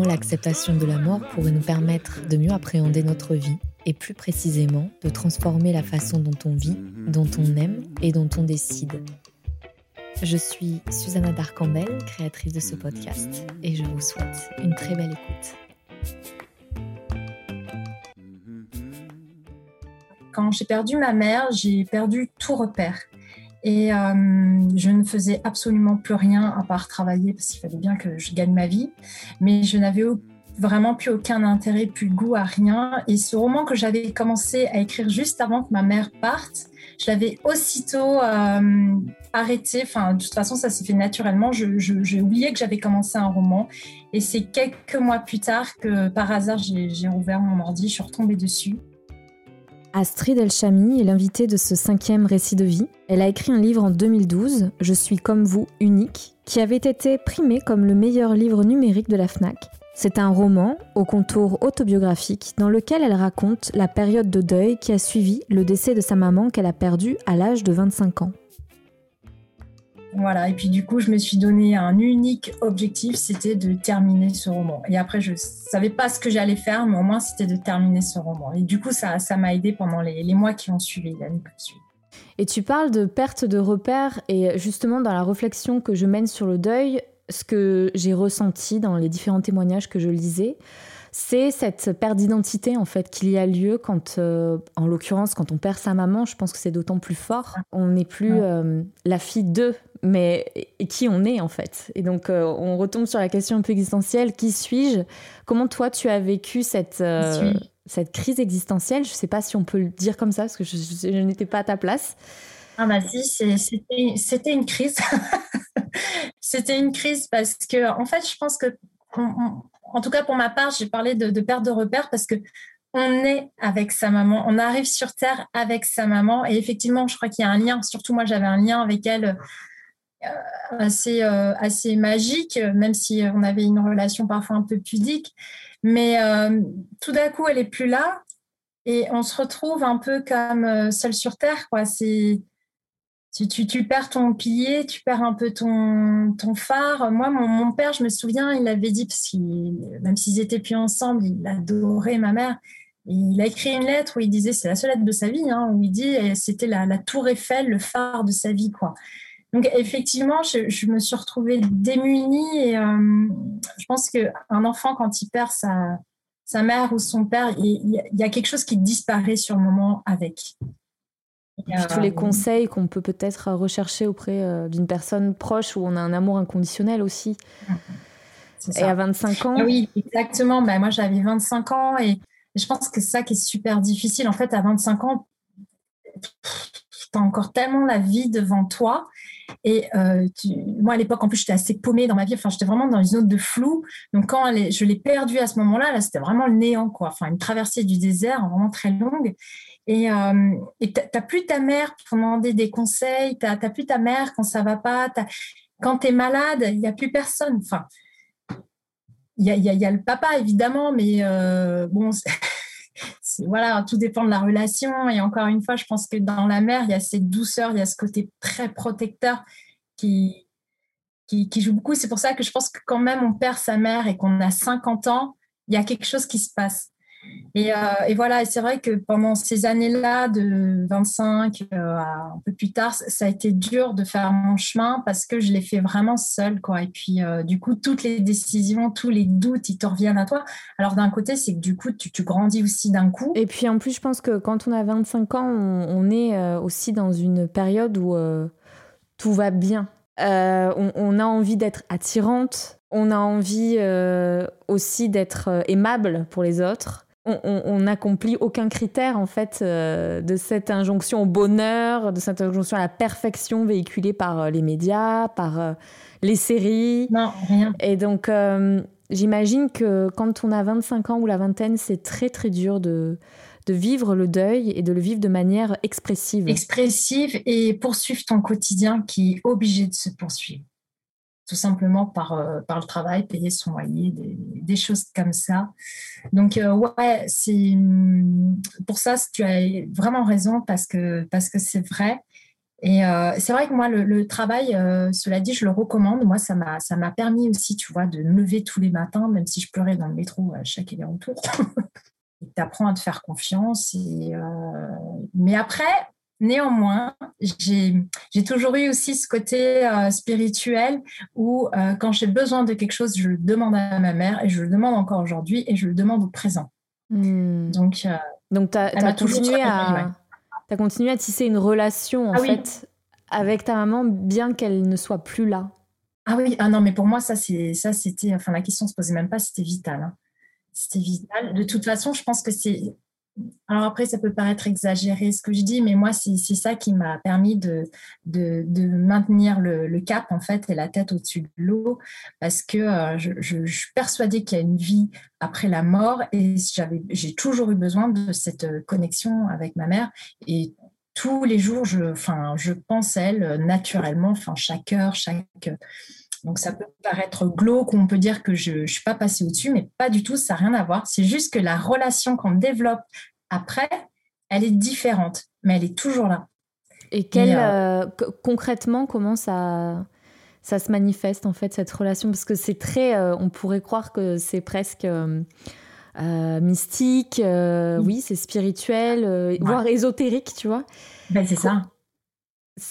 L'acceptation de la mort pourrait nous permettre de mieux appréhender notre vie et plus précisément de transformer la façon dont on vit, dont on aime et dont on décide. Je suis Susanna Darcambel, créatrice de ce podcast, et je vous souhaite une très belle écoute. Quand j'ai perdu ma mère, j'ai perdu tout repère. Et euh, je ne faisais absolument plus rien à part travailler parce qu'il fallait bien que je gagne ma vie. Mais je n'avais vraiment plus aucun intérêt, plus goût à rien. Et ce roman que j'avais commencé à écrire juste avant que ma mère parte, je l'avais aussitôt euh, arrêté. Enfin, de toute façon, ça s'est fait naturellement. J'ai je, je, oublié que j'avais commencé un roman. Et c'est quelques mois plus tard que par hasard, j'ai rouvert mon ordi, je suis retombée dessus. Astrid Elchami est l'invitée de ce cinquième récit de vie. Elle a écrit un livre en 2012, Je suis comme vous, unique, qui avait été primé comme le meilleur livre numérique de la FNAC. C'est un roman au contour autobiographique dans lequel elle raconte la période de deuil qui a suivi le décès de sa maman qu'elle a perdue à l'âge de 25 ans. Voilà, et puis du coup, je me suis donné un unique objectif, c'était de terminer ce roman. Et après, je savais pas ce que j'allais faire, mais au moins, c'était de terminer ce roman. Et du coup, ça m'a aidé pendant les, mois qui ont suivi, l'année qui suit. Et tu parles de perte de repères, et justement, dans la réflexion que je mène sur le deuil, ce que j'ai ressenti dans les différents témoignages que je lisais, c'est cette perte d'identité en fait qu'il y a lieu quand, euh, en l'occurrence, quand on perd sa maman. Je pense que c'est d'autant plus fort. On n'est plus euh, la fille d'eux, mais et qui on est en fait. Et donc euh, on retombe sur la question un peu existentielle qui suis-je? Comment toi tu as vécu cette cette crise existentielle? Je ne sais pas si on peut le dire comme ça parce que je, je, je n'étais pas à ta place. Ah bah si, c'était une crise. c'était une crise parce que en fait, je pense que on, on, en tout cas pour ma part, j'ai parlé de, perte de repère parce que on est avec sa maman, on arrive sur Terre avec sa maman et effectivement, je crois qu'il y a un lien. Surtout moi, j'avais un lien avec elle euh, assez euh, assez magique, même si on avait une relation parfois un peu pudique. Mais euh, tout d'un coup, elle est plus là et on se retrouve un peu comme seul sur Terre, tu, tu, perds ton pilier, tu perds un peu ton, ton phare. Moi, mon, mon, père, je me souviens, il avait dit, parce qu'il, même s'ils étaient plus ensemble, il adorait ma mère. Il a écrit une lettre où il disait, c'est la seule lettre de sa vie, hein, où il dit, c'était la, la, tour Eiffel, le phare de sa vie, quoi. Donc, effectivement, je, je me suis retrouvée démunie et euh, je pense qu'un enfant, quand il perd sa, sa mère ou son père, il, il y a quelque chose qui disparaît sur le moment avec. Puis tous les conseils qu'on peut peut-être rechercher auprès euh, d'une personne proche où on a un amour inconditionnel aussi. Et à 25 ans Oui, exactement. Ben, moi, j'avais 25 ans et je pense que c'est ça qui est super difficile. En fait, à 25 ans, tu as encore tellement la vie devant toi. Et euh, tu... moi, à l'époque, en plus, j'étais assez paumée dans ma vie. Enfin, j'étais vraiment dans une zone de flou. Donc, quand je l'ai perdue à ce moment-là, là, c'était vraiment le néant, quoi. Enfin, une traversée du désert vraiment très longue. Et euh, tu n'as plus ta mère pour demander des conseils, tu n'as plus ta mère quand ça va pas. Quand tu es malade, il n'y a plus personne. Enfin, il y a, y, a, le papa, évidemment, mais euh, bon, voilà, tout dépend de la relation. Et encore une fois, je pense que dans la mère, il y a cette douceur, il y a ce côté très protecteur qui, qui joue beaucoup. C'est pour ça que je pense que quand même on perd sa mère et qu'on a 50 ans, il y a quelque chose qui se passe. Et, euh, et, voilà, et c'est vrai que pendant ces années-là, de 25 euh, à un peu plus tard, ça a été dur de faire mon chemin parce que je l'ai fait vraiment seule, quoi. Et puis, euh, du coup, toutes les décisions, tous les doutes, ils te reviennent à toi. Alors, d'un côté, c'est que du coup, tu, grandis aussi d'un coup. Et puis, en plus, je pense que quand on a 25 ans, on, est aussi dans une période où tout va bien. On, a envie d'être attirante, on a envie aussi d'être aimable pour les autres. On n'accomplit aucun critère en fait euh, de cette injonction au bonheur, de cette injonction à la perfection véhiculée par euh, les médias, par euh, les séries. Non, rien. Et donc j'imagine que quand on a 25 ans ou la vingtaine, c'est très très dur de, de vivre le deuil et de le vivre de manière expressive. Expressive et poursuivre ton quotidien qui est obligé de se poursuivre tout simplement par, euh, par le travail, payer son loyer, des, choses comme ça. Donc, euh, ouais, c'est pour ça, tu as vraiment raison parce que parce que c'est vrai. Et euh, c'est vrai que moi, le, travail, cela dit, je le recommande. Moi, ça m'a ça m'a permis aussi, tu vois, de me lever tous les matins, même si je pleurais dans le métro à chaque aller-retour. tu apprends à te faire confiance. Mais après, Néanmoins, j'ai toujours eu aussi ce côté euh, spirituel où euh, quand j'ai besoin de quelque chose, je le demande à ma mère et je le demande encore aujourd'hui et je le demande au présent. Hmm. Donc, euh, Donc tu as, continué à, continué à tisser une relation en ah fait avec ta maman bien qu'elle ne soit plus là. Ah oui, ah non, mais pour moi, ça, c'était, enfin, la question ne se posait même pas, c'était vital. Hein. C'était vital. De toute façon, je pense que c'est alors après, ça peut paraître exagéré ce que je dis, mais moi, c'est ça qui m'a permis de, de, maintenir le, cap, en fait, et la tête au-dessus de l'eau, parce que euh, je, suis persuadée qu'il y a une vie après la mort, et j'ai toujours eu besoin de cette connexion avec ma mère. Et tous les jours, je, je pense à elle naturellement, enfin, chaque heure, chaque... Donc ça peut paraître glauque, on peut dire que je ne suis pas passée au-dessus, mais pas du tout, ça n'a rien à voir. C'est juste que la relation qu'on développe après, elle est différente, mais elle est toujours là. Et, euh, euh, concrètement, comment ça, ça se manifeste en fait cette relation? Parce que c'est très, euh, on pourrait croire que c'est presque mystique, oui, c'est spirituel, voire ésotérique, tu vois? Ben, c'est ça.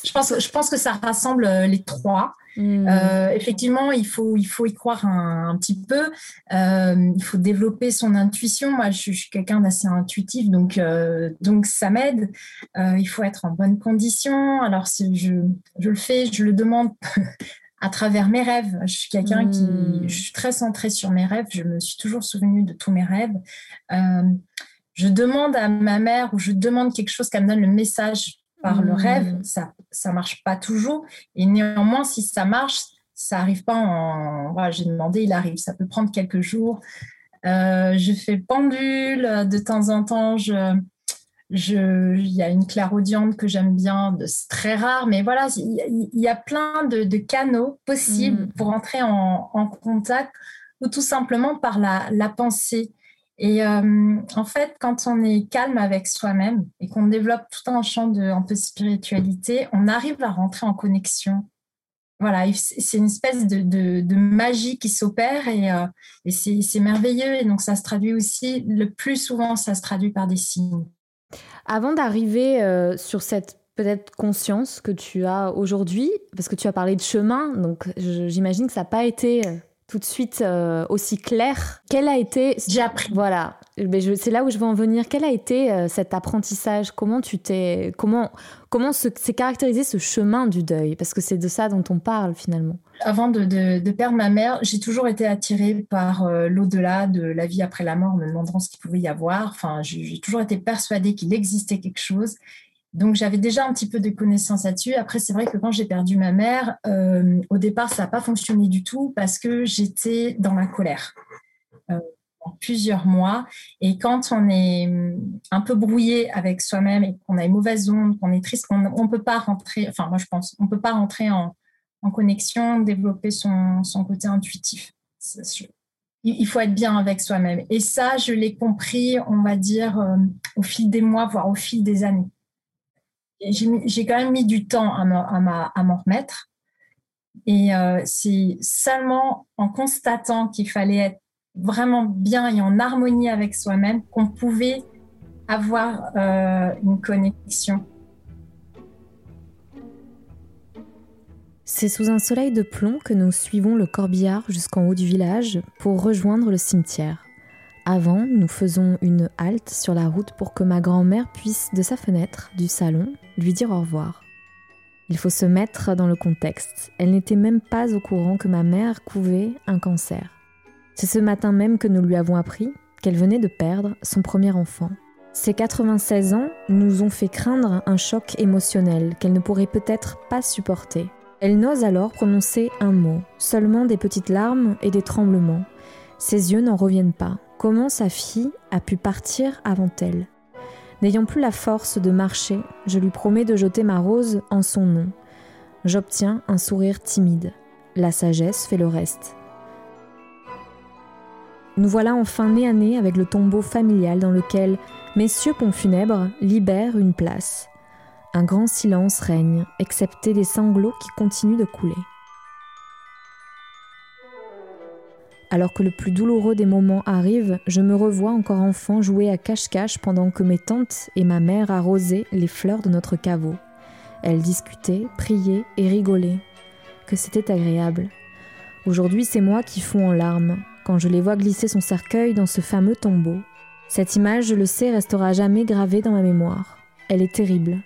Je pense, je pense que ça rassemble les trois. Hmm. Euh, effectivement, il faut, il faut y croire un, petit peu. Euh, il faut développer son intuition. Moi, je, suis quelqu'un d'assez intuitif, donc, euh, donc ça m'aide. il faut être en bonne condition. Alors, si je, je le fais, je le demande à travers mes rêves. Je suis quelqu'un qui, hmm. je suis très centrée sur mes rêves. Je me suis toujours souvenue de tous mes rêves. je demande à ma mère ou je demande quelque chose qu'elle me donne le message par le rêve, mmh. ça ça marche pas toujours. Et néanmoins, si ça marche, ça arrive pas en. Voilà, j'ai demandé, il arrive. Ça peut prendre quelques jours. Euh, je fais pendule de temps en temps. Je, je, il y a une clairaudiente que j'aime bien, c'est très rare, mais voilà, il y, a plein de, canaux possibles mmh. pour entrer en, en, contact ou tout simplement par la, la pensée. Et euh, en fait, quand on est calme avec soi-même et qu'on développe tout un champ de un peu spiritualité, on arrive à rentrer en connexion. Voilà, c'est une espèce de, magie qui s'opère et, euh, c'est merveilleux. Et donc, ça se traduit aussi, le plus souvent, ça se traduit par des signes. Avant d'arriver euh, sur cette peut-être conscience que tu as aujourd'hui, parce que tu as parlé de chemin, donc j'imagine que ça n'a pas été tout de suite euh, aussi clair. Quel a été J'ai appris. Voilà, c'est là où je veux en venir. Quel a été euh, cet apprentissage? Comment tu t'es comment comment s'est caractérisé ce chemin du deuil? Parce que c'est de ça dont on parle finalement. Avant de, perdre ma mère, j'ai toujours été attirée par euh, l'au-delà de la vie après la mort, me demandant ce qu'il pouvait y avoir. Enfin, j'ai toujours été persuadée qu'il existait quelque chose. Donc j'avais déjà un petit peu de connaissances là-dessus. Après, c'est vrai que quand j'ai perdu ma mère, euh, au départ, ça n'a pas fonctionné du tout parce que j'étais dans la colère euh, plusieurs mois. Et quand on est hum, un peu brouillé avec soi-même et qu'on a une mauvaise onde, qu'on est triste, on ne peut pas rentrer, enfin moi je pense, on ne peut pas rentrer en, connexion, développer son, côté intuitif. il faut être bien avec soi-même. Et ça, je l'ai compris, on va dire, euh, au fil des mois, voire au fil des années j'ai quand même mis du temps à m'en remettre. Et euh, c'est seulement en constatant qu'il fallait être vraiment bien et en harmonie avec soi-même qu'on pouvait avoir euh, une connexion. C'est sous un soleil de plomb que nous suivons le corbillard jusqu'en haut du village pour rejoindre le cimetière. Avant, nous faisons une halte sur la route pour que ma grand-mère puisse, de sa fenêtre du salon, lui dire au revoir. Il faut se mettre dans le contexte. Elle n'était même pas au courant que ma mère couvait un cancer. C'est ce matin même que nous lui avons appris qu'elle venait de perdre son premier enfant. Ces 96 ans nous ont fait craindre un choc émotionnel qu'elle ne pourrait peut-être pas supporter. Elle n'ose alors prononcer un mot, seulement des petites larmes et des tremblements. Ses yeux n'en reviennent pas. Comment sa fille a pu partir avant elle N'ayant plus la force de marcher, je lui promets de jeter ma rose en son nom. J'obtiens un sourire timide. La sagesse fait le reste. Nous voilà enfin nez à nez avec le tombeau familial dans lequel messieurs ponts funèbres libèrent une place. Un grand silence règne, excepté des sanglots qui continuent de couler. Alors que le plus douloureux des moments arrive, je me revois encore enfant jouer à cache-cache pendant que mes tantes et ma mère arrosaient les fleurs de notre caveau. Elles discutaient, priaient et rigolaient. Que c'était agréable. Aujourd'hui, c'est moi qui fonds en larmes quand je les vois glisser son cercueil dans ce fameux tombeau. Cette image, je le sais, restera jamais gravée dans ma mémoire. Elle est terrible.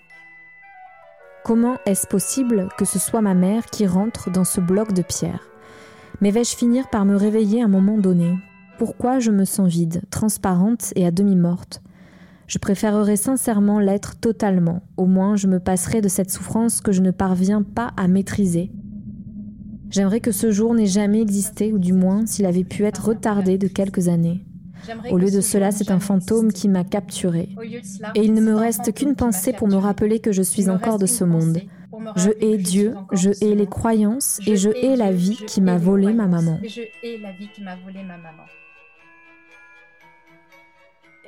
Comment est-ce possible que ce soit ma mère qui rentre dans ce bloc de pierre? Mais vais-je finir par me réveiller à un moment donné? Pourquoi je me sens vide, transparente et à demi morte Je préférerais sincèrement l'être totalement, au moins je me passerai de cette souffrance que je ne parviens pas à maîtriser. J'aimerais que ce jour n'ait jamais existé, ou du moins s'il avait pu être retardé de quelques années. Au lieu de cela, c'est un fantôme qui m'a capturé. Et il ne me reste qu'une pensée pour me rappeler que je suis encore de ce monde. Je hais Dieu, je hais les croyances et je hais la vie qui m'a volé ma maman.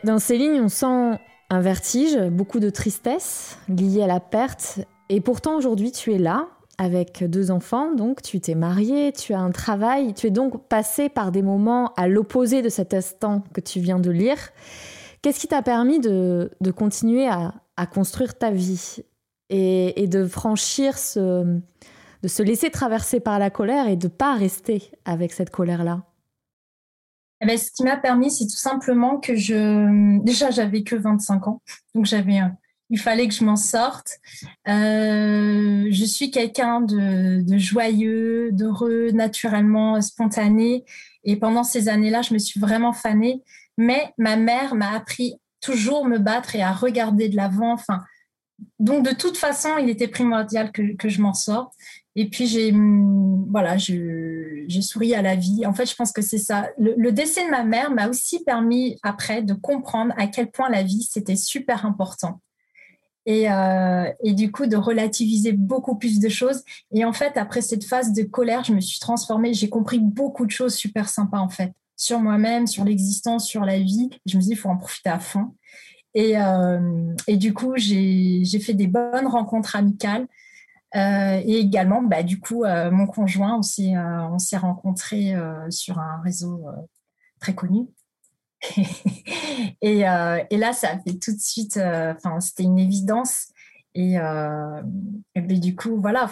Dans ces lignes, on sent un vertige, beaucoup de tristesse liée à la perte. Et pourtant, aujourd'hui, tu es là, avec deux enfants, donc tu t'es marié, tu as un travail, tu es donc passé par des moments à l'opposé de cet instant que tu viens de lire. Qu'est-ce qui t'a permis de, continuer à, construire ta vie? Et, de franchir ce, de se laisser traverser par la colère et de pas rester avec cette colère-là eh ben, ce qui m'a permis, c'est tout simplement que je. Déjà, j'avais que 25 ans. Donc, j'avais il fallait que je m'en sorte. Euh, je suis quelqu'un de, joyeux, d'heureux, naturellement spontané. Et pendant ces années-là, je me suis vraiment fanée. Mais ma mère m'a appris toujours me battre et à regarder de l'avant. Enfin, donc de toute façon, il était primordial que, je m'en sorte. Et puis j'ai voilà, j'ai souri à la vie. En fait, je pense que c'est ça. le décès de ma mère m'a aussi permis après de comprendre à quel point la vie c'était super important et, euh, et, du coup de relativiser beaucoup plus de choses. Et en fait, après cette phase de colère, je me suis transformée. J'ai compris beaucoup de choses super sympas en fait sur moi-même, sur l'existence, sur la vie. Je me dit, il faut en profiter à fond. Et, euh, et du coup, j'ai fait des bonnes rencontres amicales. Euh, et également, bah, du coup, euh, mon conjoint, on s'est rencontrés euh, sur un réseau très connu. Et, là, ça a fait tout de suite, c'était une évidence. Et, ben, du coup, voilà,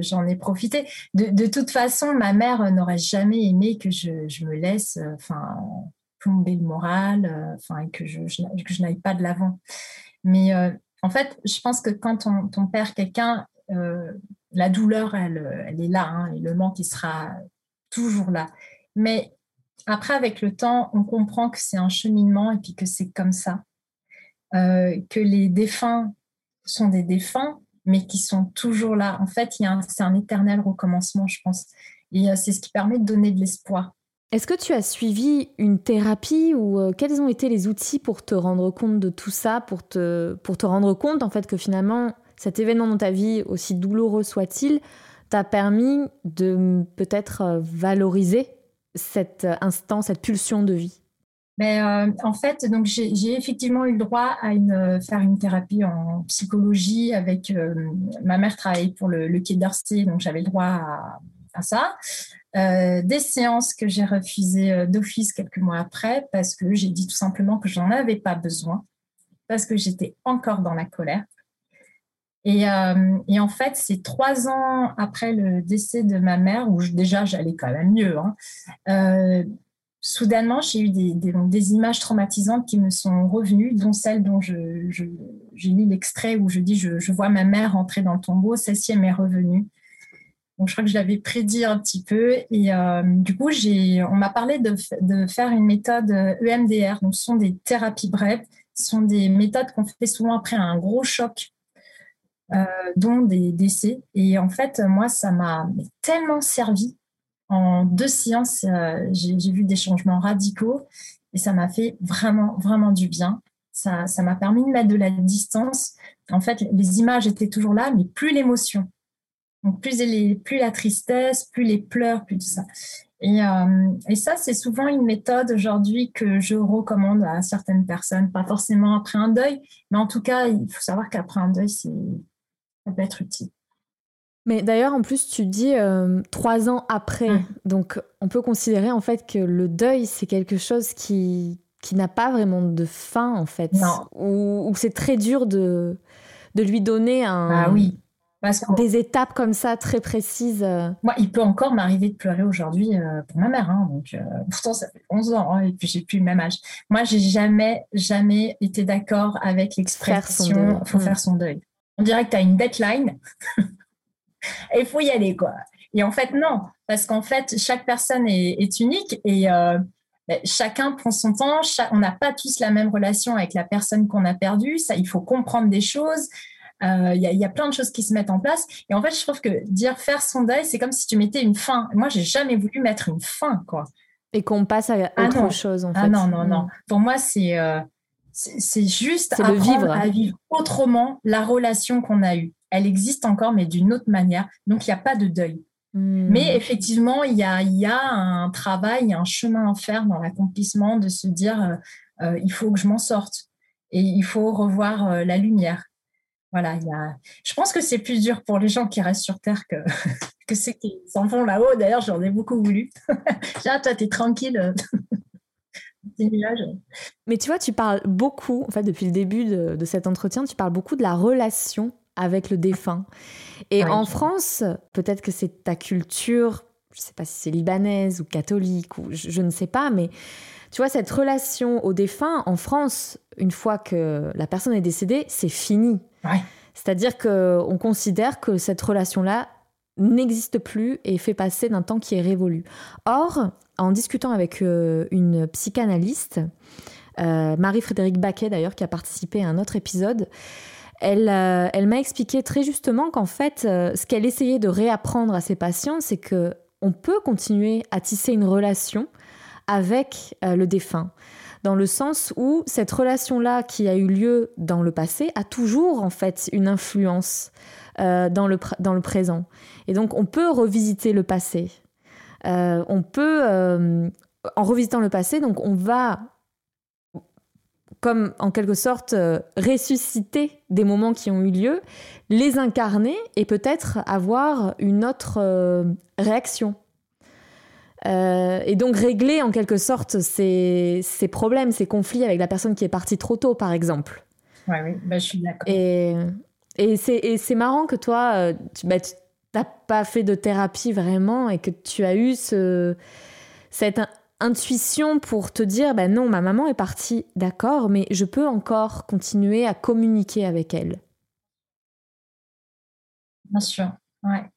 j'en ai profité. De, toute façon, ma mère n'aurait jamais aimé que je, me laisse, plomber le moral, enfin, que je, n'aille pas de l'avant. Mais en fait, je pense que quand on, perd quelqu'un, la douleur, elle, elle est là, hein, et le manque, il sera toujours là. Mais après, avec le temps, on comprend que c'est un cheminement et puis que c'est comme ça. Euh, que les défunts sont des défunts, mais qui sont toujours là. En fait, c'est un éternel recommencement, je pense. Et euh, c'est ce qui permet de donner de l'espoir. Est-ce que tu as suivi une thérapie ou euh, quels ont été les outils pour te rendre compte de tout ça, pour te, pour te rendre compte en fait que finalement cet événement dans ta vie, aussi douloureux soit-il, t'a permis de peut-être valoriser cet instant, cette pulsion de vie? Mais ben, euh, en fait, donc j'ai effectivement eu le droit à une, faire une thérapie en psychologie avec euh, ma mère travaillait pour le, le Quai d'Orsay, donc j'avais le droit à, ça. Euh, des séances que j'ai refusées d'office quelques mois après parce que j'ai dit tout simplement que j'en avais pas besoin parce que j'étais encore dans la colère. Euh, et, en fait, c'est trois ans après le décès de ma mère, où déjà j'allais quand même mieux. Hein, euh, soudainement, j'ai eu des, des, images traumatisantes qui me sont revenues, dont celle dont j'ai je, lu l'extrait où je dis je, vois ma mère entrer dans le tombeau. Celle-ci, m'est revenue. Donc, je crois que je l'avais prédit un petit peu. Et euh, du coup, j'ai, on m'a parlé de, de, faire une méthode EMDR. Donc, ce sont des thérapies brèves. Ce sont des méthodes qu'on fait souvent après un gros choc, euh, dont des décès. Et en fait, moi, ça m'a tellement servi. En deux séances, euh, j'ai, j'ai vu des changements radicaux et ça m'a fait vraiment, vraiment du bien. Ça, ça m'a permis de mettre de la distance. En fait, les images étaient toujours là, mais plus l'émotion. Donc, plus, les, plus la tristesse, plus les pleurs, plus tout ça. Et, euh, et ça, c'est souvent une méthode aujourd'hui que je recommande à certaines personnes, pas forcément après un deuil, mais en tout cas, il faut savoir qu'après un deuil, ça peut être utile. Mais d'ailleurs, en plus, tu dis euh, trois ans après. Mmh. Donc, on peut considérer en fait que le deuil, c'est quelque chose qui, qui n'a pas vraiment de fin, en fait. Non. Ou, c'est très dur de, de lui donner un. Ah oui des étapes comme ça très précises. Euh. Moi, il peut encore m'arriver de pleurer aujourd'hui euh, pour ma mère. Hein, donc, euh, pourtant, ça fait 11 ans hein, et puis j'ai plus le même âge. Moi, j'ai jamais, jamais été d'accord avec l'expression « faut faire son deuil ». On dirait que tu as une deadline et il faut y aller, quoi. Et en fait, non, parce qu'en fait, chaque personne est, unique et ben, chacun prend son temps. on n'a pas tous la même relation avec la personne qu'on a perdue. Ça, il faut comprendre des choses. Euh, il y, a plein de choses qui se mettent en place. Et en fait, je trouve que dire faire son deuil, c'est comme si tu mettais une fin. Moi, j'ai jamais voulu mettre une fin, quoi. Et qu'on passe à ah autre chose, en ah fait. Ah non, non, non. Mm. Pour moi, c'est euh, c'est juste apprendre vivre. à vivre autrement la relation qu'on a eue. Elle existe encore, mais d'une autre manière. Donc, il n'y a pas de deuil. Mm. Mais effectivement, il y a, y a un travail, un chemin à faire dans l'accomplissement de se dire euh, il faut que je m'en sorte et il faut revoir la lumière voilà, y a... je pense que c'est plus dur pour les gens qui restent sur Terre que, que ceux qui s'en vont là-haut. D'ailleurs, j'en ai beaucoup voulu. Là, toi, tu es tranquille. Mais tu vois, tu parles beaucoup, en fait, depuis le début de, cet entretien, tu parles beaucoup de la relation avec le défunt. Et en France, peut-être que c'est ta culture, je ne sais pas si c'est libanaise ou catholique, ou je, je, ne sais pas, mais tu vois, cette relation au défunt, en France, une fois que la personne est décédée, c'est fini. C'est-à-dire qu'on considère que cette relation-là n'existe plus et fait passer d'un temps qui est révolu. Or, en discutant avec euh, une psychanalyste, euh, Marie-Frédérique Baquet d'ailleurs, qui a participé à un autre épisode, elle, euh, elle m'a expliqué très justement qu'en fait, ce qu'elle essayait de réapprendre à ses patients, c'est que on peut continuer à tisser une relation avec le défunt dans le sens où cette relation-là qui a eu lieu dans le passé a toujours en fait une influence euh, dans, le, dans le présent. Et donc on peut revisiter le passé. Euh, on peut, euh, en revisitant le passé, donc on va comme en quelque sorte ressusciter des moments qui ont eu lieu, les incarner et peut-être avoir une autre réaction euh, et donc régler en quelque sorte ces, problèmes, ces conflits avec la personne qui est partie trop tôt, par exemple. Oui, oui, bah, je suis d'accord. Et, et c'est marrant que toi, euh, tu bah, n'as pas fait de thérapie vraiment et que tu as eu ce, cette intuition pour te dire, bah non, ma maman est partie, d'accord, mais je peux encore continuer à communiquer avec elle. Bien sûr, ouais.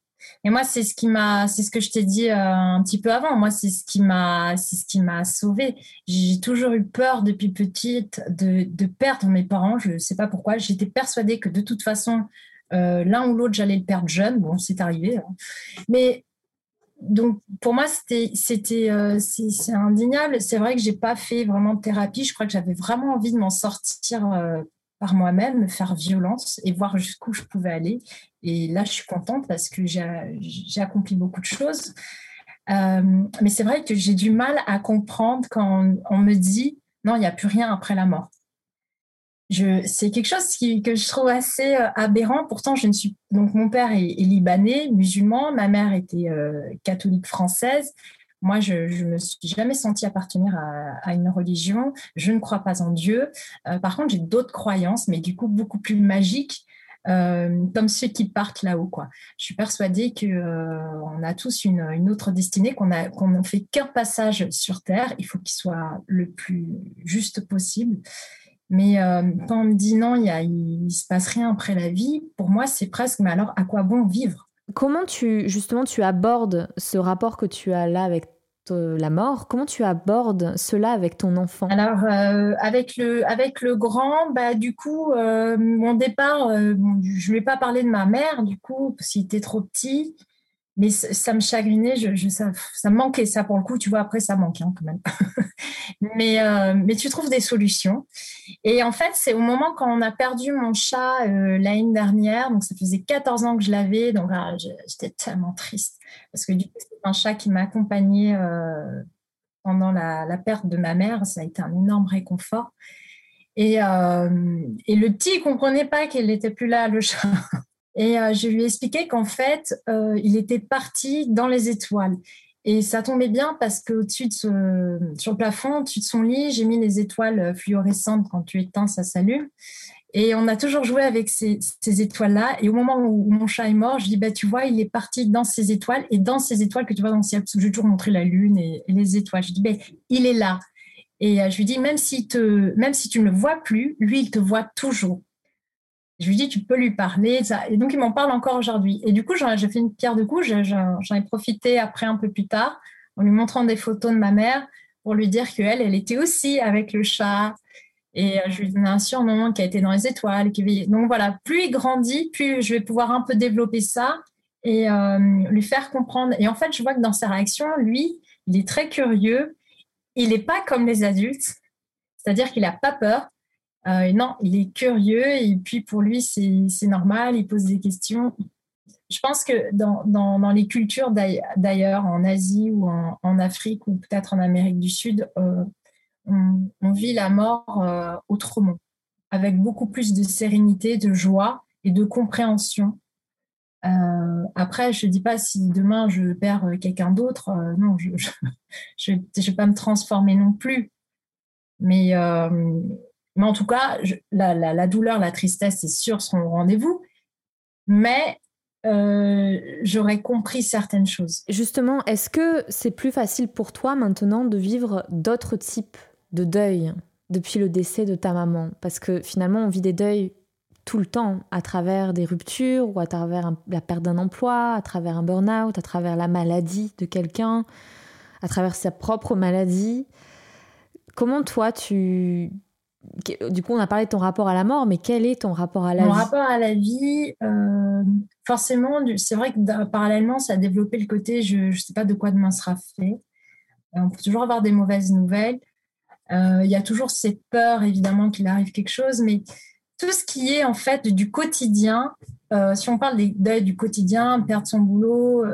Et moi, c'est ce qui m'a, c'est ce que je t'ai dit euh, un petit peu avant. Moi, c'est ce qui m'a, c'est ce qui m'a sauvée. J'ai toujours eu peur depuis petite de, de perdre mes parents. Je ne sais pas pourquoi. J'étais persuadée que de toute façon, euh, l'un ou l'autre, j'allais le perdre jeune. Bon, c'est arrivé. Hein. Mais donc, pour moi, c'était, c'était, euh, c'est, indéniable. C'est vrai que j'ai pas fait vraiment de thérapie. Je crois que j'avais vraiment envie de m'en sortir par moi-même, me faire violence et voir jusqu'où je pouvais aller. Et là, je suis contente parce que j'ai accompli beaucoup de choses. Euh, mais c'est vrai que j'ai du mal à comprendre quand on, me dit non, il n'y a plus rien après la mort. C'est quelque chose qui, que je trouve assez euh, aberrant. Pourtant, je ne suis donc mon père est, libanais, musulman, ma mère était euh, catholique française. Moi, je ne me suis jamais sentie appartenir à, une religion. Je ne crois pas en Dieu. par contre, j'ai d'autres croyances, mais du coup beaucoup plus magiques euh, comme ceux qui partent là-haut. Quoi. Je suis persuadée qu'on euh, a tous une, autre destinée, qu'on n'a fait qu'un passage sur Terre. Il faut qu'il soit le plus juste possible. Mais euh, quand on me dit non, il ne se passe rien après la vie, pour moi, c'est presque, mais alors à quoi bon vivre? Comment tu justement tu abordes ce rapport que tu as là avec la mort? Comment tu abordes cela avec ton enfant? Alors euh, avec le avec le grand, bah du coup euh, mon départ, je ne lui ai pas parlé de ma mère du coup parce qu'il était trop petit mais ça me chagrinait, je, ça, ça, me manquait ça pour le coup, tu vois, après ça manque hein, quand même. mais, euh, mais tu trouves des solutions. Et en fait, c'est au moment quand on a perdu mon chat euh, l'année dernière, donc ça faisait 14 ans que je l'avais, donc ah, j'étais tellement triste, parce que du coup, c'est un chat qui m'a accompagnée euh, pendant la, la, perte de ma mère, ça a été un énorme réconfort. Et, et le petit, il comprenait pas qu'il n'était plus là, le chat. Et je lui ai expliqué qu'en fait, il était parti dans les étoiles. Et ça tombait bien parce qu'au-dessus de ce, sur le plafond, au-dessus de son lit, j'ai mis les étoiles fluorescentes. Quand tu éteins, ça s'allume. Et on a toujours joué avec ces, ces étoiles-là. Et au moment où mon chat est mort, je dis, bah, tu vois, il est parti dans ces étoiles. Et dans ces étoiles que tu vois dans le ciel, parce que j'ai toujours montré la lune et, les étoiles. Je dis, bah, il est là. Et euh, je lui dis, même si, te, même si tu ne le vois plus, lui, il te voit toujours. Je lui dis, tu peux lui parler. Et donc, il m'en parle encore aujourd'hui. Et du coup, j'ai fait une pierre de coups. J'en ai profité après, un peu plus tard, en lui montrant des photos de ma mère pour lui dire qu'elle, elle était aussi avec le chat. Et euh, je lui donnais un surnom qui a été dans les étoiles. Donc voilà, plus il grandit, plus je vais pouvoir un peu développer ça et euh, lui faire comprendre. Et en fait, je vois que dans sa réaction, lui, il est très curieux. Il n'est pas comme les adultes, c'est-à-dire qu'il n'a pas peur. Euh, non, il est curieux et puis pour lui, c'est normal, il pose des questions. Je pense que dans, dans, les cultures d'ailleurs, en Asie ou en, Afrique ou peut-être en Amérique du Sud, euh, on, vit la mort euh, autrement, avec beaucoup plus de sérénité, de joie et de compréhension. après, je ne dis pas si demain je perds quelqu'un d'autre, non, je ne vais pas me transformer non plus. Mais mais en tout cas, la, douleur, la tristesse, c'est sûr, seront au rendez-vous. Mais euh, j'aurais compris certaines choses. Justement, est-ce que c'est plus facile pour toi maintenant de vivre d'autres types de deuil depuis le décès de ta maman? Parce que finalement, on vit des deuils tout le temps à travers des ruptures ou à travers la perte d'un emploi, à travers un burn-out, à travers la maladie de quelqu'un, à travers sa propre maladie. Comment toi, tu, du coup, on a parlé de ton rapport à la mort, mais quel est ton rapport à la vie? Mon rapport à la vie, euh, forcément, c'est vrai que parallèlement, ça a développé le côté je ne sais pas de quoi demain sera fait. Euh, on peut toujours avoir des mauvaises nouvelles. Euh, il y a toujours cette peur, évidemment, qu'il arrive quelque chose, mais tout ce qui est en fait du quotidien, si on parle des du quotidien, perdre son boulot,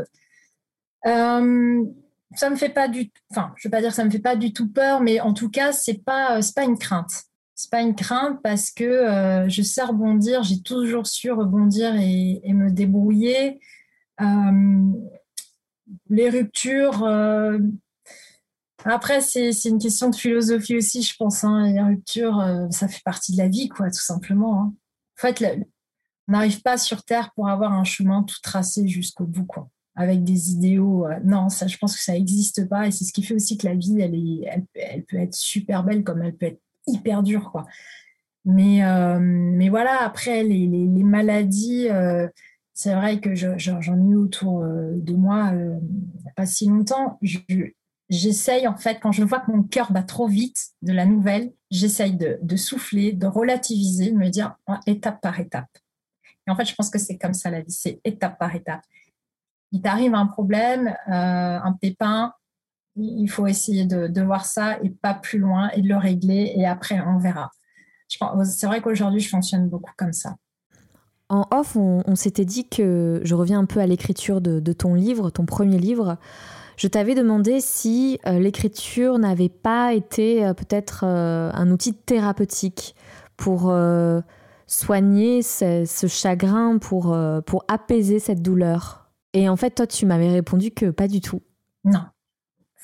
ça me fait pas du, enfin, je vais pas dire que ça me fait pas du tout peur, mais en tout cas, c'est pas, c'est pas une crainte c'est pas une crainte parce que euh, je sais rebondir, j'ai toujours su rebondir et, me débrouiller. Euh, les ruptures, euh, après, c'est une question de philosophie aussi, je pense. Hein. Les ruptures, ça fait partie de la vie, quoi, tout simplement. Hein. En fait, on n'arrive pas sur Terre pour avoir un chemin tout tracé jusqu'au bout, quoi, avec des idéaux. non, ça, je pense que ça n'existe pas et c'est ce qui fait aussi que la vie, elle, est, elle peut être super belle comme elle peut être hyper dur, quoi. Mais, euh, mais voilà, après, les, les, maladies, euh, c'est vrai que j'en ai eu autour euh, de moi a pas si longtemps. J'essaye, en fait, quand je vois que mon cœur bat trop vite de la nouvelle, j'essaye de, souffler, de relativiser, de me dire étape par étape. Et en fait, je pense que c'est comme ça la vie, c'est étape par étape. Il t'arrive un problème, un pépin, il faut essayer de, voir ça et pas plus loin et de le régler et après on verra. C'est vrai qu'aujourd'hui je fonctionne beaucoup comme ça. En off, on, s'était dit que je reviens un peu à l'écriture de, ton livre, ton premier livre. Je t'avais demandé si euh, l'écriture n'avait pas été euh, peut-être euh, un outil thérapeutique pour soigner ce, ce, chagrin, pour, pour apaiser cette douleur. Et en fait, toi, tu m'avais répondu que pas du tout. Non,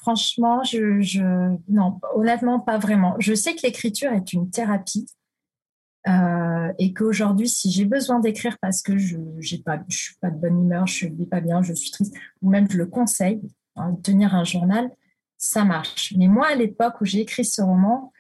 Franchement, je, non, honnêtement, pas vraiment. Je sais que l'écriture est une thérapie euh, et qu'aujourd'hui, si j'ai besoin d'écrire parce que je ne suis pas de bonne humeur, je ne vis pas bien, je suis triste, ou même je le conseille, hein, tenir un journal, ça marche. Mais moi, à l'époque où j'ai écrit ce roman,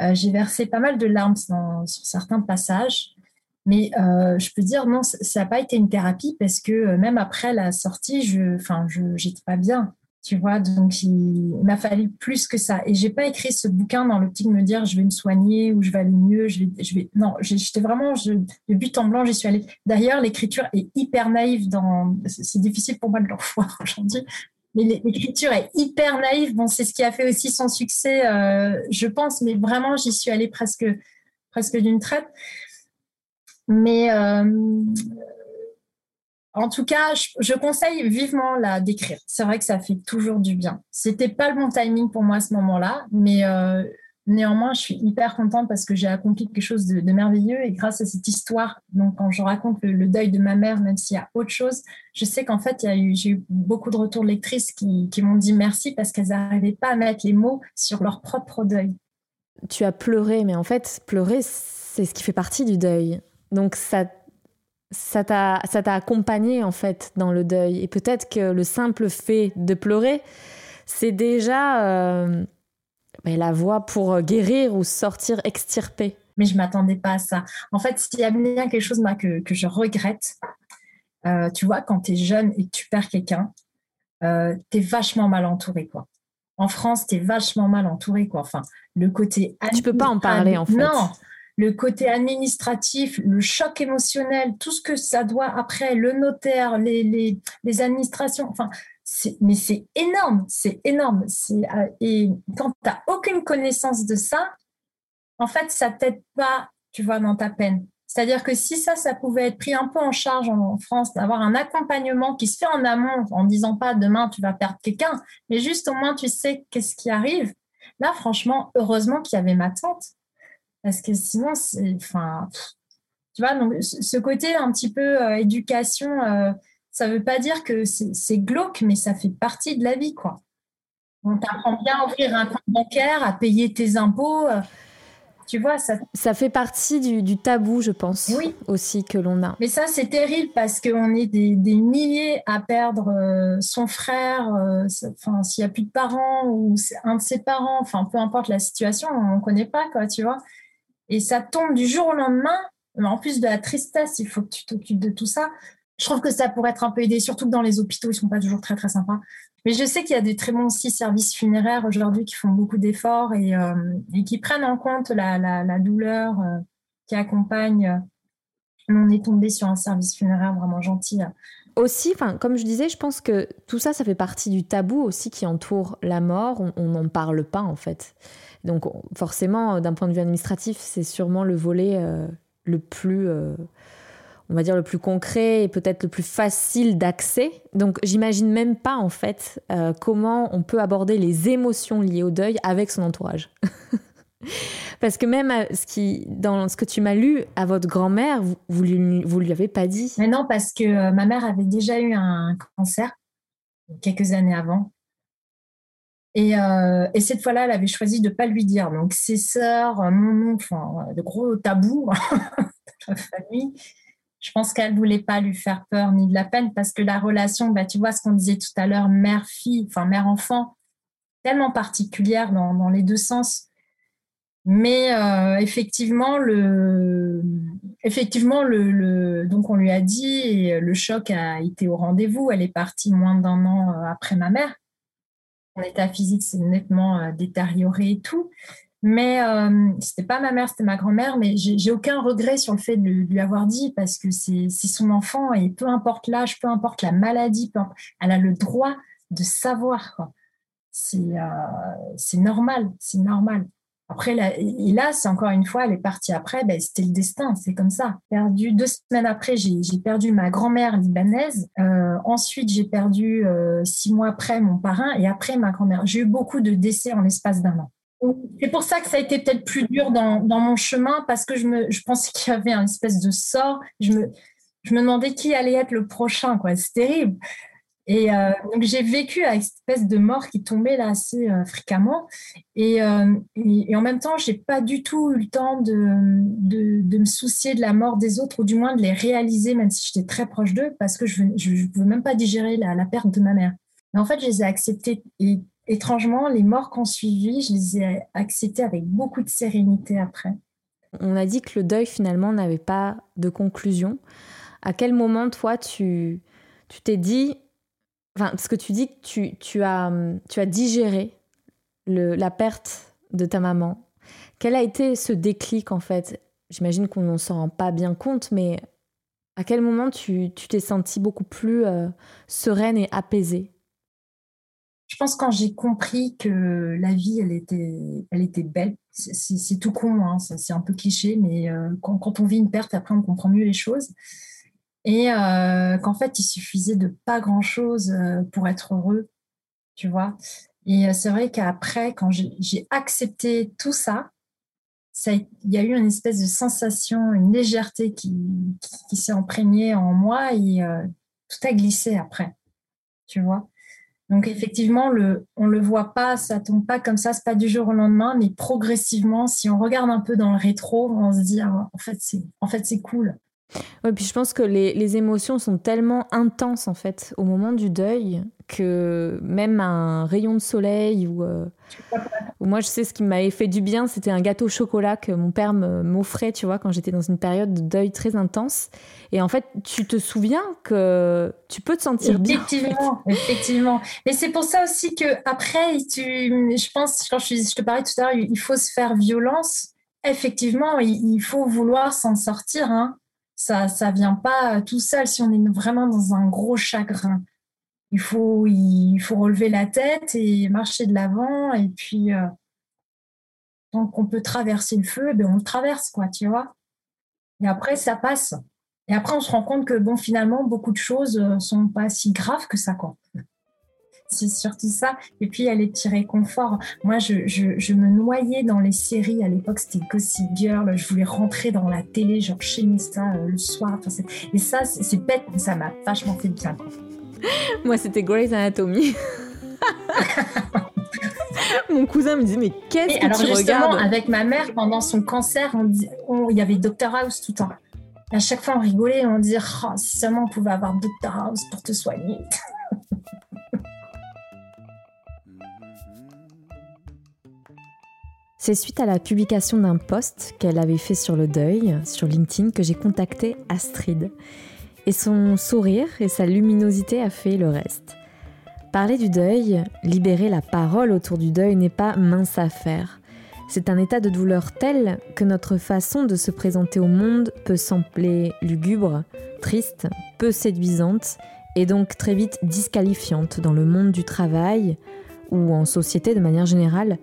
euh, j'ai versé pas mal de larmes sur certains passages Mais euh, je peux dire, non, ça n'a pas été une thérapie parce que même après la sortie, je enfin, je pas bien. Tu vois, donc il, m'a fallu plus que ça. Et j'ai pas écrit ce bouquin dans l'optique de me dire je vais me soigner ou je vais aller mieux. Je vais. Non, j'étais vraiment le but en blanc, j'y suis allée. D'ailleurs, l'écriture est hyper naïve. Dans... C'est difficile pour moi de le voir aujourd'hui. Mais l'écriture est hyper naïve. Bon, c'est ce qui a fait aussi son succès, euh, je pense. Mais vraiment, j'y suis allée presque, presque d'une traite. Mais euh, en tout cas, je, conseille vivement la d'écrire. C'est vrai que ça fait toujours du bien. C'était pas le bon timing pour moi à ce moment-là, mais euh, néanmoins, je suis hyper contente parce que j'ai accompli quelque chose de, merveilleux et grâce à cette histoire, donc quand je raconte le, deuil de ma mère, même s'il y a autre chose, je sais qu'en fait, j'ai eu beaucoup de retours de lectrices qui, qui m'ont dit merci parce qu'elles n'arrivaient pas à mettre les mots sur leur propre deuil. Tu as pleuré, mais en fait, pleurer, c'est ce qui fait partie du deuil. Donc ça ça t'a ça t'a accompagné en fait dans le deuil. Et peut-être que le simple fait de pleurer c'est déjà euh, ben, la voie pour guérir ou sortir extirper mais je m'attendais pas à ça. En fait s'il y a bien quelque chose moi, que, que je regrette euh, tu vois quand tu es jeune et que tu perds quelqu'un euh, tu es vachement mal entouré quoi. En France tu es vachement mal entouré quoi. Enfin le côté tu peux pas en parler en fait. non le côté administratif, le choc émotionnel, tout ce que ça doit après, le notaire, les, administrations, enfin, mais c'est énorme, c'est énorme. Euh, et quand tu n'as aucune connaissance de ça, en fait, ça t'aide pas, tu vois, dans ta peine. C'est-à-dire que si ça, ça pouvait être pris un peu en charge en, France, d'avoir un accompagnement qui se fait en amont, en disant pas demain tu vas perdre quelqu'un, mais juste au moins tu sais qu'est-ce qui arrive. Là, franchement, heureusement qu'il y avait ma tante parce que sinon, c'est. Enfin, tu vois, donc ce côté un petit peu euh, éducation, euh, ça ne veut pas dire que c'est glauque, mais ça fait partie de la vie, quoi. On t'apprend bien à ouvrir un compte bancaire, à payer tes impôts. Euh, tu vois, ça... ça fait partie du, tabou, je pense, oui. aussi que l'on a. Mais ça, c'est terrible parce qu'on est des, milliers à perdre son frère, enfin, s'il n'y a plus de parents ou un de ses parents, enfin, peu importe la situation, on ne connaît pas, quoi, tu vois. Et ça tombe du jour au lendemain. En plus de la tristesse, il faut que tu t'occupes de tout ça. Je trouve que ça pourrait être un peu aidé, surtout que dans les hôpitaux, ils sont pas toujours très très sympas. Mais je sais qu'il y a des très bons aussi services funéraires aujourd'hui qui font beaucoup d'efforts et, euh, qui prennent en compte la, douleur euh, qui accompagne. Euh, on est tombé sur un service funéraire vraiment gentil. Aussi, enfin, comme je disais, je pense que tout ça, ça fait partie du tabou aussi qui entoure la mort. On n'en parle pas en fait. Donc forcément, d'un point de vue administratif, c'est sûrement le volet euh, le plus, euh, on va dire, le plus concret et peut-être le plus facile d'accès. Donc j'imagine même pas en fait euh, comment on peut aborder les émotions liées au deuil avec son entourage. Parce que même ce qui, dans ce que tu m'as lu à votre grand-mère, vous, vous, lui, avez pas dit. Mais non, parce que ma mère avait déjà eu un cancer quelques années avant. Euh, et, cette fois-là, elle avait choisi de ne pas lui dire. Donc, ses sœurs, mon oncle, enfin, de gros tabous de la famille. Je pense qu'elle ne voulait pas lui faire peur ni de la peine parce que la relation, bah, tu vois ce qu'on disait tout à l'heure, mère-fille, enfin mère-enfant, tellement particulière dans, les deux sens. Mais euh, effectivement, le, effectivement le, donc on lui a dit et le choc a été au rendez-vous. Elle est partie moins d'un an euh, après ma mère mon état physique s'est nettement euh, détérioré et tout. Mais euh, c'était pas ma mère, c'était ma grand-mère. Mais j'ai aucun regret sur le fait de, lui avoir dit parce que c'est son enfant et peu importe l'âge, peu importe la maladie, elle a le droit de savoir. C'est normal, c'est normal. Après, là, c'est encore une fois, elle est partie après, ben, c'était le destin, c'est comme ça. Perdu deux semaines après, j'ai perdu ma grand-mère libanaise. Euh, ensuite, j'ai perdu euh, six mois après mon parrain et après ma grand-mère. J'ai eu beaucoup de décès en l'espace d'un an. C'est pour ça que ça a été peut-être plus dur dans, dans, mon chemin parce que je, me, je pensais qu'il y avait un espèce de sort. Je me, je me demandais qui allait être le prochain. quoi. C'est terrible. Et euh, donc j'ai vécu à une espèce de mort qui tombait là assez euh, fréquemment. Euh, et, en même temps, j'ai pas du tout eu le temps de, de, me soucier de la mort des autres, ou du moins de les réaliser, même si j'étais très proche d'eux, parce que je ne pouvais même pas digérer la, la, perte de ma mère. Mais en fait, je les ai acceptés. Et étrangement, les morts qu'on suivi, je les ai acceptés avec beaucoup de sérénité après. On a dit que le deuil finalement n'avait pas de conclusion. À quel moment toi tu tu t'es dit, enfin parce que tu dis que tu, tu as digéré la perte de ta maman. Quel a été ce déclic en fait? J'imagine qu'on ne s'en rend pas bien compte, mais à quel moment tu t'es sentie beaucoup plus euh, sereine et apaisée? Je pense quand j'ai compris que la vie, elle était, elle était belle. C'est tout con, hein, c'est un peu cliché, mais euh, quand, quand, on vit une perte, après on comprend mieux les choses. Et euh, qu'en fait, il suffisait de pas grand-chose pour être heureux, tu vois. Et c'est vrai qu'après, quand j'ai accepté tout ça, il y a eu une espèce de sensation, une légèreté qui, qui, s'est imprégnée en moi et euh, tout a glissé après, tu vois. Donc effectivement, le, on le voit pas, ça tombe pas comme ça, c'est pas du jour au lendemain, mais progressivement, si on regarde un peu dans le rétro, on se dit ah, en fait c'est en fait c'est cool. Ouais, puis je pense que les, les, émotions sont tellement intenses en fait au moment du deuil que même un rayon de soleil ou, euh, moi je sais ce qui m'avait fait du bien c'était un gâteau au chocolat que mon père m'offrait tu vois quand j'étais dans une période de deuil très intense. Et en fait tu te souviens que tu peux te sentir bien effectivement effectivement. Mais c'est pour ça aussi que après tu je pense quand je, je te parlais tout à l'heure il faut se faire violence. Effectivement il, faut vouloir s'en sortir hein ça ça vient pas tout seul si on est vraiment dans un gros chagrin. Il faut il faut relever la tête et marcher de l'avant et puis euh, tant qu'on peut traverser le feu, ben on le traverse quoi, tu vois. Et après ça passe. Et après on se rend compte que bon finalement beaucoup de choses euh, sont pas si graves que ça quoi c'est surtout ça. Et puis, elle est tirée confort. Moi, je, je, me noyais dans les séries. À l'époque, c'était Gossip Girl. Je voulais rentrer dans la télé, genre chez ça euh, le soir. et ça, c'est bête, mais ça m'a vachement fait bien. Moi, c'était Grey's Anatomy. Mon cousin me dit mais qu'est-ce que alors tu justement, avec ma mère, pendant son cancer, on il y avait Dr House tout le temps. à chaque fois, on rigolait, on disait oh, si seulement on pouvait avoir Dr House pour te soigner. C'est suite à la publication d'un post qu'elle avait fait sur le deuil, sur LinkedIn, que j'ai contacté Astrid. Et son sourire et sa luminosité a fait le reste. Parler du deuil, libérer la parole autour du deuil n'est pas mince affaire. C'est un état de douleur tel que notre façon de se présenter au monde peut sembler lugubre, triste, peu séduisante et donc très vite disqualifiante dans le monde du travail ou en société de manière générale,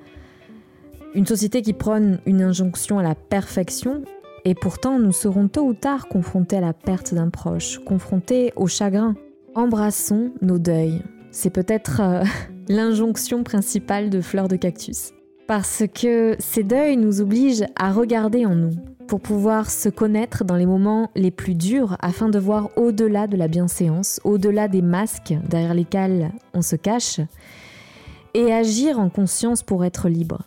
une société qui prône une injonction à la perfection, et pourtant nous serons tôt ou tard confrontés à la perte d'un proche, confrontés au chagrin. Embrassons nos deuils. C'est peut-être euh, l'injonction principale de Fleur de Cactus. Parce que ces deuils nous obligent à regarder en nous, pour pouvoir se connaître dans les moments les plus durs afin de voir au-delà de la bienséance, au-delà des masques derrière lesquels on se cache, et agir en conscience pour être libre.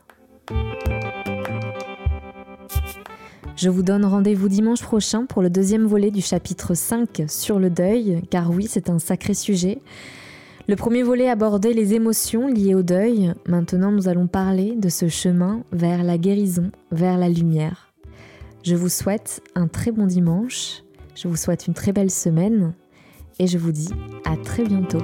Je vous donne rendez-vous dimanche prochain pour le deuxième volet du chapitre 5 sur le deuil, car oui, c'est un sacré sujet. Le premier volet abordait les émotions liées au deuil. Maintenant, nous allons parler de ce chemin vers la guérison, vers la lumière. Je vous souhaite un très bon dimanche, je vous souhaite une très belle semaine et je vous dis à très bientôt.